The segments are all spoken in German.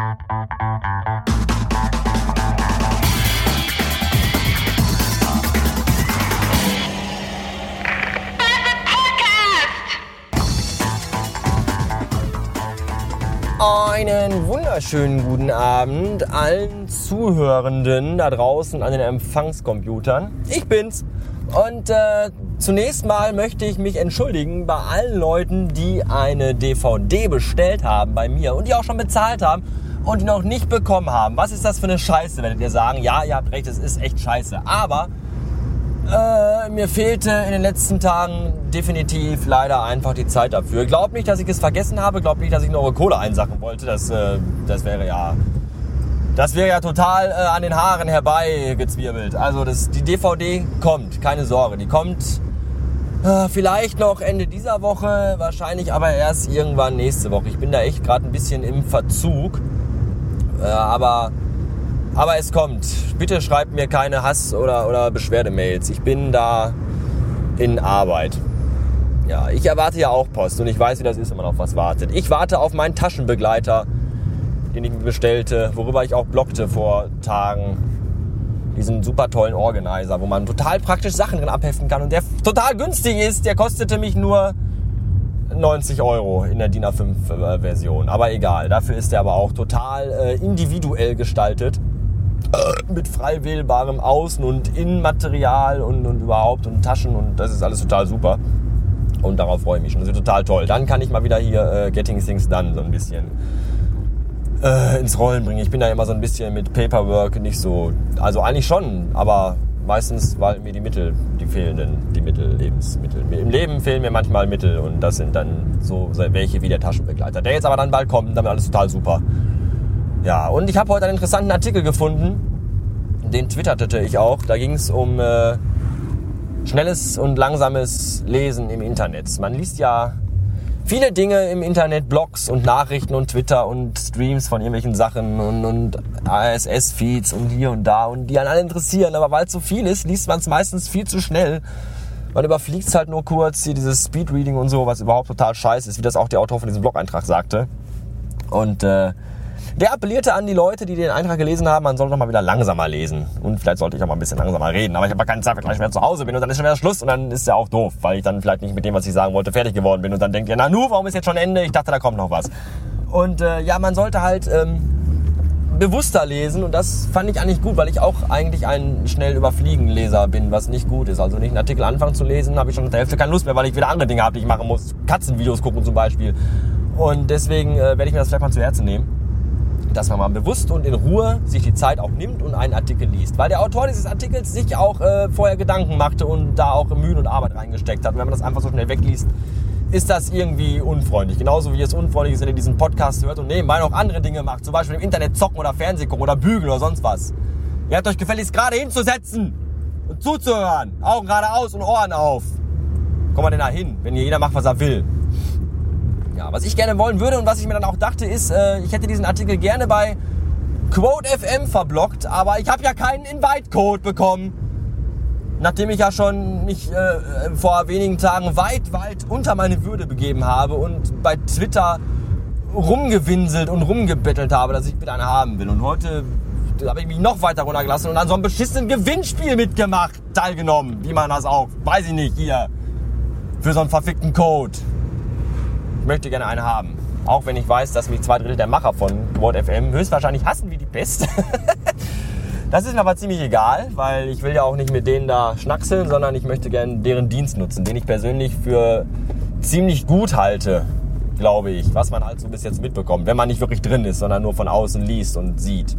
Einen wunderschönen guten Abend allen Zuhörenden da draußen an den Empfangscomputern. Ich bin's. Und äh, zunächst mal möchte ich mich entschuldigen bei allen Leuten, die eine DVD bestellt haben bei mir und die auch schon bezahlt haben und noch nicht bekommen haben. Was ist das für eine Scheiße, werdet ihr sagen? Ja, ihr habt recht, es ist echt scheiße. Aber äh, mir fehlte in den letzten Tagen definitiv leider einfach die Zeit dafür. Glaubt nicht, dass ich es vergessen habe. Glaubt nicht, dass ich noch eure Kohle einsacken wollte. Das, äh, das wäre ja, das wäre ja total äh, an den Haaren herbeigezwirbelt. Also das, die DVD kommt, keine Sorge. Die kommt äh, vielleicht noch Ende dieser Woche, wahrscheinlich aber erst irgendwann nächste Woche. Ich bin da echt gerade ein bisschen im Verzug. Äh, aber aber es kommt. Bitte schreibt mir keine Hass- oder, oder Beschwerdemails. Ich bin da in Arbeit. Ja, ich erwarte ja auch Post und ich weiß, wie das ist, wenn man auf was wartet. Ich warte auf meinen Taschenbegleiter, den ich mir bestellte, worüber ich auch blockte vor Tagen. Diesen super tollen Organizer, wo man total praktisch Sachen drin abheften kann und der total günstig ist. Der kostete mich nur 90 Euro in der DIN A5 Version. Aber egal, dafür ist der aber auch total äh, individuell gestaltet mit frei wählbarem Außen- und Innenmaterial und, und überhaupt und Taschen und das ist alles total super. Und darauf freue ich mich schon. Das ist total toll. Dann kann ich mal wieder hier äh, Getting Things Done so ein bisschen äh, ins Rollen bringen. Ich bin da immer so ein bisschen mit Paperwork nicht so. Also eigentlich schon, aber meistens, weil mir die Mittel, die fehlenden, die Mittel, Lebensmittel. Im Leben fehlen mir manchmal Mittel und das sind dann so welche wie der Taschenbegleiter. Der jetzt aber dann bald kommt, damit alles total super. Ja, und ich habe heute einen interessanten Artikel gefunden, den twitterte ich auch. Da ging es um äh, schnelles und langsames Lesen im Internet. Man liest ja viele Dinge im Internet, Blogs und Nachrichten und Twitter und Streams von irgendwelchen Sachen und, und ASS-Feeds und hier und da und die an alle interessieren. Aber weil es so viel ist, liest man es meistens viel zu schnell. Man überfliegt es halt nur kurz, hier dieses Speedreading und so, was überhaupt total scheiße ist, wie das auch der Autor von diesem Blog-Eintrag sagte. Und äh, der appellierte an die Leute, die den Eintrag gelesen haben, man soll doch mal wieder langsamer lesen. Und vielleicht sollte ich auch mal ein bisschen langsamer reden. Aber ich habe keine Zeit, weil ich wieder zu Hause bin und dann ist schon wieder Schluss und dann ist ja auch doof, weil ich dann vielleicht nicht mit dem, was ich sagen wollte, fertig geworden bin. Und dann denkt ihr, na nu, warum ist jetzt schon Ende? Ich dachte, da kommt noch was. Und äh, ja, man sollte halt ähm, bewusster lesen und das fand ich eigentlich gut, weil ich auch eigentlich ein schnell überfliegen Leser bin, was nicht gut ist. Also nicht einen Artikel anfangen zu lesen, habe ich schon nach der Hälfte keine Lust mehr, weil ich wieder andere Dinge habe, die ich machen muss. Katzenvideos gucken zum Beispiel. Und deswegen äh, werde ich mir das vielleicht mal zu Herzen nehmen dass man mal bewusst und in Ruhe sich die Zeit auch nimmt und einen Artikel liest. Weil der Autor dieses Artikels sich auch äh, vorher Gedanken machte und da auch Mühen und Arbeit reingesteckt hat. Und wenn man das einfach so schnell wegliest, ist das irgendwie unfreundlich. Genauso wie es unfreundlich ist, wenn ihr diesen Podcast hört und nebenbei noch andere Dinge macht. Zum Beispiel im Internet zocken oder Fernsehen gucken oder bügeln oder sonst was. Ihr habt euch gefälligst gerade hinzusetzen und zuzuhören. Augen geradeaus und Ohren auf. Kommt man denn da hin, wenn jeder macht, was er will? Ja, was ich gerne wollen würde und was ich mir dann auch dachte, ist, äh, ich hätte diesen Artikel gerne bei Quote FM verblockt, aber ich habe ja keinen Invite-Code bekommen. Nachdem ich ja schon mich äh, vor wenigen Tagen weit, weit unter meine Würde begeben habe und bei Twitter rumgewinselt und rumgebettelt habe, dass ich bitte einen haben will. Und heute habe ich mich noch weiter runtergelassen und an so einem beschissenen Gewinnspiel mitgemacht, teilgenommen. Wie man das auch, weiß ich nicht, hier. Für so einen verfickten Code. Ich möchte gerne einen haben. Auch wenn ich weiß, dass mich zwei Drittel der Macher von Wort FM höchstwahrscheinlich hassen wie die Pest. das ist mir aber ziemlich egal, weil ich will ja auch nicht mit denen da schnackseln, sondern ich möchte gerne deren Dienst nutzen, den ich persönlich für ziemlich gut halte, glaube ich, was man halt so bis jetzt mitbekommt, wenn man nicht wirklich drin ist, sondern nur von außen liest und sieht,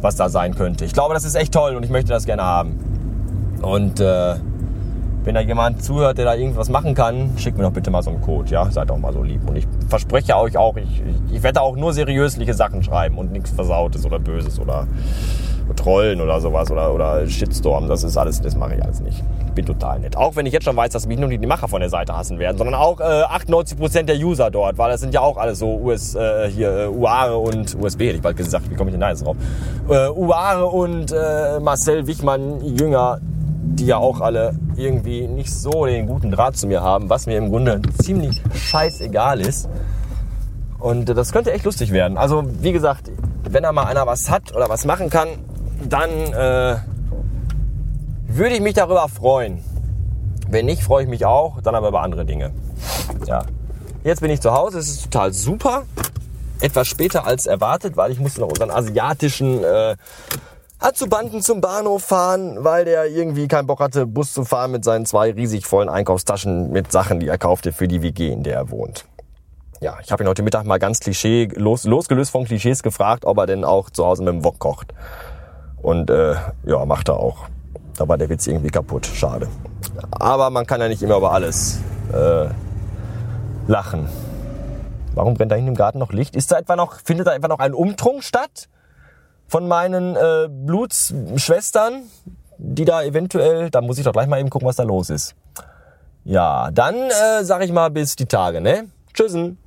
was da sein könnte. Ich glaube, das ist echt toll und ich möchte das gerne haben. Und äh, wenn da jemand zuhört, der da irgendwas machen kann, schickt mir doch bitte mal so einen Code, ja? Seid doch mal so lieb. Und ich verspreche euch auch, ich, ich, ich werde auch nur seriösliche Sachen schreiben und nichts Versautes oder Böses oder Trollen oder sowas oder, oder Shitstorm. Das ist alles, das mache ich alles nicht. Ich bin total nett. Auch wenn ich jetzt schon weiß, dass mich nur die Macher von der Seite hassen werden, sondern auch äh, 98% der User dort, weil das sind ja auch alles so US, äh, hier, äh, Uare und USB, hätte ich bald gesagt. Wie komme ich denn da jetzt drauf? Äh, Uare und äh, Marcel Wichmann Jünger die ja auch alle irgendwie nicht so den guten Draht zu mir haben, was mir im Grunde ziemlich scheißegal ist. Und das könnte echt lustig werden. Also, wie gesagt, wenn da mal einer was hat oder was machen kann, dann äh, würde ich mich darüber freuen. Wenn nicht, freue ich mich auch, dann aber über andere Dinge. Ja. Jetzt bin ich zu Hause, es ist total super. Etwas später als erwartet, weil ich musste noch unseren asiatischen äh, Azubanden zum Bahnhof fahren, weil der irgendwie keinen Bock hatte, Bus zu fahren mit seinen zwei riesig vollen Einkaufstaschen mit Sachen, die er kaufte für die WG, in der er wohnt. Ja, ich habe ihn heute Mittag mal ganz Klischee, los, losgelöst von Klischees gefragt, ob er denn auch zu Hause mit dem Wok kocht. Und äh, ja, macht er auch. Da war der Witz irgendwie kaputt. Schade. Aber man kann ja nicht immer über alles äh, lachen. Warum brennt da hinten im Garten noch Licht? Ist da etwa noch, findet da etwa noch ein Umtrunk statt? Von meinen äh, Blutsschwestern, die da eventuell, da muss ich doch gleich mal eben gucken, was da los ist. Ja, dann äh, sag ich mal bis die Tage, ne? Tschüssen.